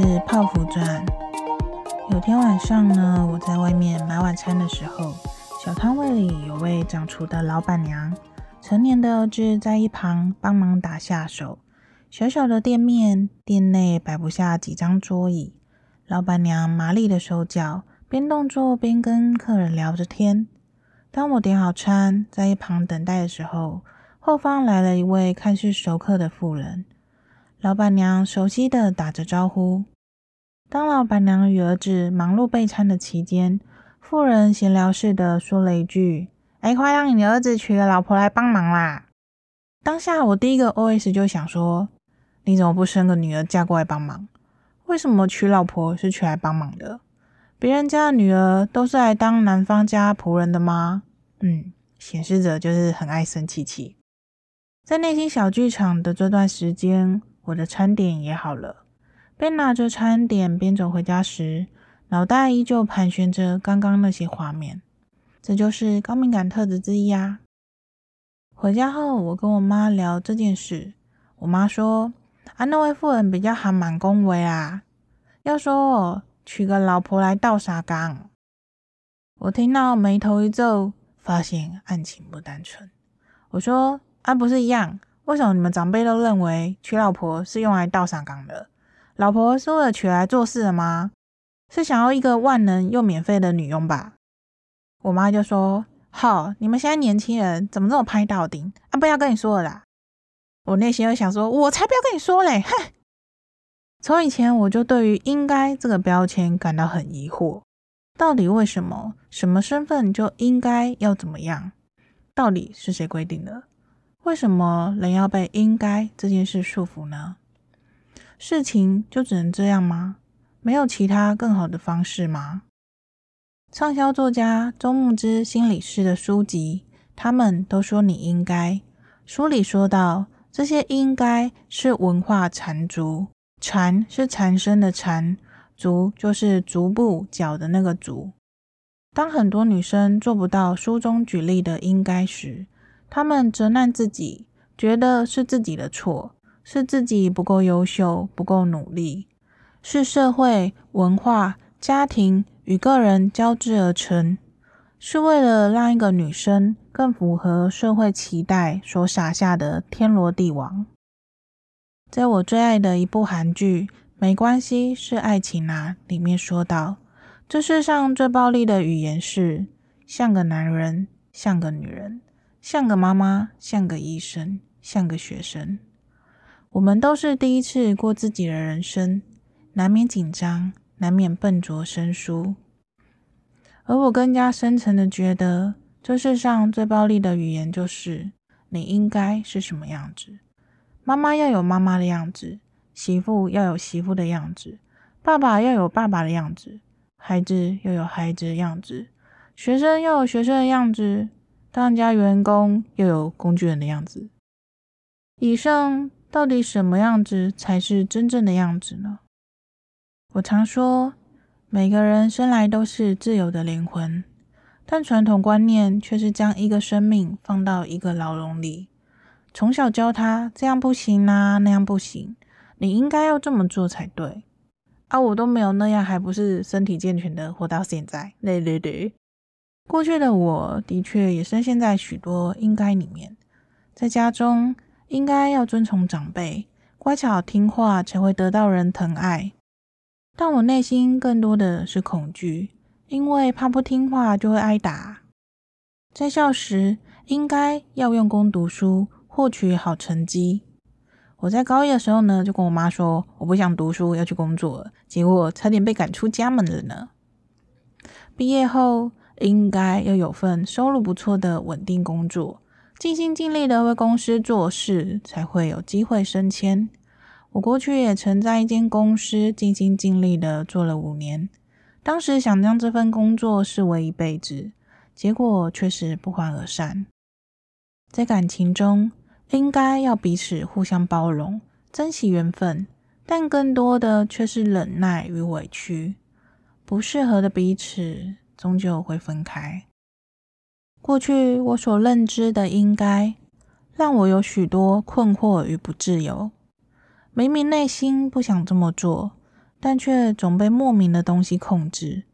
是泡芙钻。有天晚上呢，我在外面买晚餐的时候，小摊位里有位掌厨的老板娘，成年的儿子在一旁帮忙打下手。小小的店面，店内摆不下几张桌椅，老板娘麻利的手脚，边动作边跟客人聊着天。当我点好餐，在一旁等待的时候，后方来了一位看似熟客的妇人。老板娘熟悉的打着招呼。当老板娘与儿子忙碌备餐的期间，妇人闲聊似的说了一句：“哎，快让你儿子娶个老婆来帮忙啦！”当下我第一个 OS 就想说：“你怎么不生个女儿嫁过来帮忙？为什么娶老婆是娶来帮忙的？别人家的女儿都是来当男方家仆人的吗？”嗯，显示着就是很爱生气气。在内心小剧场的这段时间。我的餐点也好了，边拿着餐点边走回家时，脑袋依旧盘旋着刚刚那些画面。这就是高敏感特质之一啊。回家后，我跟我妈聊这件事，我妈说：“啊，那位妇人比较还蛮恭维啊，要说娶个老婆来倒沙缸。”我听到眉头一皱，发现案情不单纯。我说：“啊，不是一样。”为什么你们长辈都认为娶老婆是用来倒上岗的？老婆是为了娶来做事的吗？是想要一个万能又免费的女佣吧？我妈就说：“好，你们现在年轻人怎么这么拍到顶啊？不要跟你说了啦。”我内心又想说：“我才不要跟你说嘞！”哼。从以前我就对于“应该”这个标签感到很疑惑，到底为什么？什么身份就应该要怎么样？到底是谁规定的？为什么人要被“应该”这件事束缚呢？事情就只能这样吗？没有其他更好的方式吗？畅销作家周牧之心理师的书籍，他们都说你应该。书里说到，这些“应该”是文化缠足，缠是缠身的缠，足就是足部脚的那个足。当很多女生做不到书中举例的“应该”时，他们责难自己，觉得是自己的错，是自己不够优秀、不够努力，是社会、文化、家庭与个人交织而成，是为了让一个女生更符合社会期待所撒下的天罗地网。在我最爱的一部韩剧《没关系，是爱情啊》里面说到，这世上最暴力的语言是像个男人，像个女人。像个妈妈，像个医生，像个学生，我们都是第一次过自己的人生，难免紧张，难免笨拙生疏。而我更加深层的觉得，这世上最暴力的语言就是你应该是什么样子。妈妈要有妈妈的样子，媳妇要有媳妇的样子，爸爸要有爸爸的样子，孩子要有孩子的样子，学生要有学生的样子。当家员工又有工具人的样子，以上到底什么样子才是真正的样子呢？我常说，每个人生来都是自由的灵魂，但传统观念却是将一个生命放到一个牢笼里，从小教他这样不行啊，那样不行，你应该要这么做才对。啊，我都没有那样，还不是身体健全的活到现在？对对对。过去的我的确也深陷在许多应该里面，在家中应该要遵从长辈，乖巧听话才会得到人疼爱。但我内心更多的是恐惧，因为怕不听话就会挨打。在校时应该要用功读书，获取好成绩。我在高一的时候呢，就跟我妈说我不想读书，要去工作了，结果差点被赶出家门了呢。毕业后，应该要有份收入不错的稳定工作，尽心尽力的为公司做事，才会有机会升迁。我过去也曾在一间公司尽心尽力的做了五年，当时想将这份工作视为一辈子，结果却是不欢而散。在感情中，应该要彼此互相包容，珍惜缘分，但更多的却是忍耐与委屈，不适合的彼此。终究会分开。过去我所认知的应该，让我有许多困惑与不自由。明明内心不想这么做，但却总被莫名的东西控制。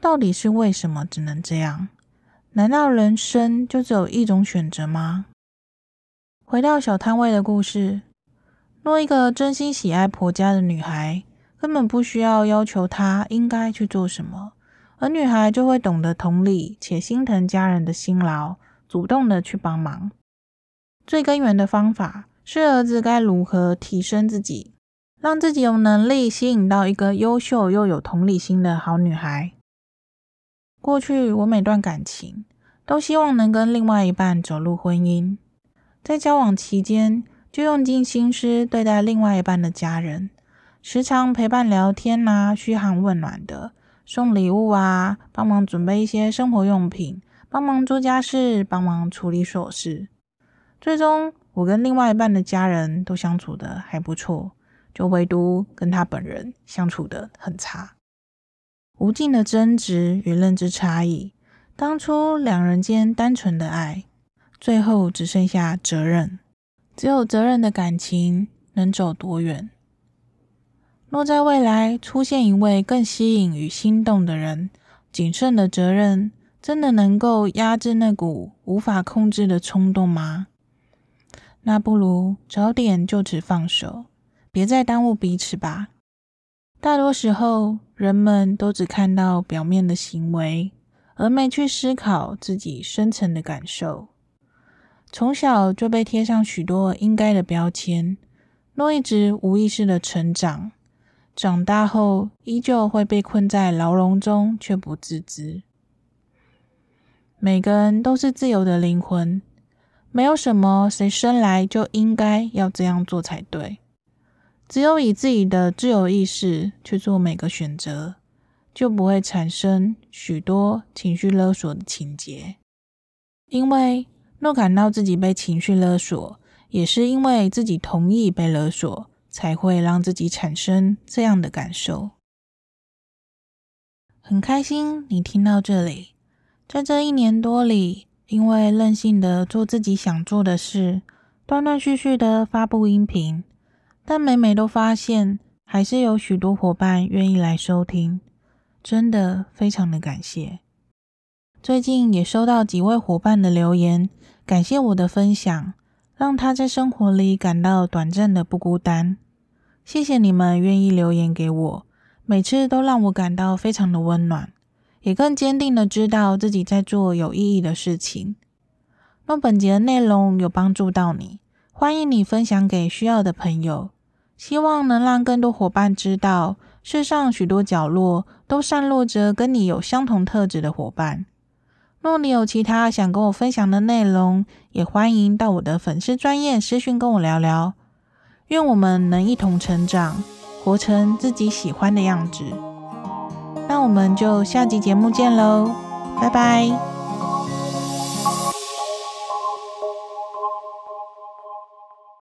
到底是为什么只能这样？难道人生就只有一种选择吗？回到小摊位的故事，若一个真心喜爱婆家的女孩，根本不需要要求她应该去做什么，而女孩就会懂得同理且心疼家人的辛劳，主动的去帮忙。最根源的方法是儿子该如何提升自己，让自己有能力吸引到一个优秀又有同理心的好女孩。过去我每段感情都希望能跟另外一半走入婚姻，在交往期间就用尽心思对待另外一半的家人，时常陪伴聊天啊，嘘寒问暖的，送礼物啊，帮忙准备一些生活用品，帮忙做家事，帮忙处理琐事。最终我跟另外一半的家人都相处得还不错，就唯独跟他本人相处得很差。无尽的争执与认知差异，当初两人间单纯的爱，最后只剩下责任。只有责任的感情能走多远？若在未来出现一位更吸引与心动的人，谨慎的责任真的能够压制那股无法控制的冲动吗？那不如早点就此放手，别再耽误彼此吧。大多时候，人们都只看到表面的行为，而没去思考自己深层的感受。从小就被贴上许多应该的标签，若一直无意识的成长，长大后依旧会被困在牢笼中，却不自知。每个人都是自由的灵魂，没有什么谁生来就应该要这样做才对。只有以自己的自由意识去做每个选择，就不会产生许多情绪勒索的情节。因为若感到自己被情绪勒索，也是因为自己同意被勒索，才会让自己产生这样的感受。很开心你听到这里，在这一年多里，因为任性的做自己想做的事，断断续续的发布音频。但每每都发现，还是有许多伙伴愿意来收听，真的非常的感谢。最近也收到几位伙伴的留言，感谢我的分享，让他在生活里感到短暂的不孤单。谢谢你们愿意留言给我，每次都让我感到非常的温暖，也更坚定的知道自己在做有意义的事情。若本节的内容有帮助到你，欢迎你分享给需要的朋友。希望能让更多伙伴知道，世上许多角落都散落着跟你有相同特质的伙伴。若你有其他想跟我分享的内容，也欢迎到我的粉丝专业私讯跟我聊聊。愿我们能一同成长，活成自己喜欢的样子。那我们就下集节目见喽，拜拜。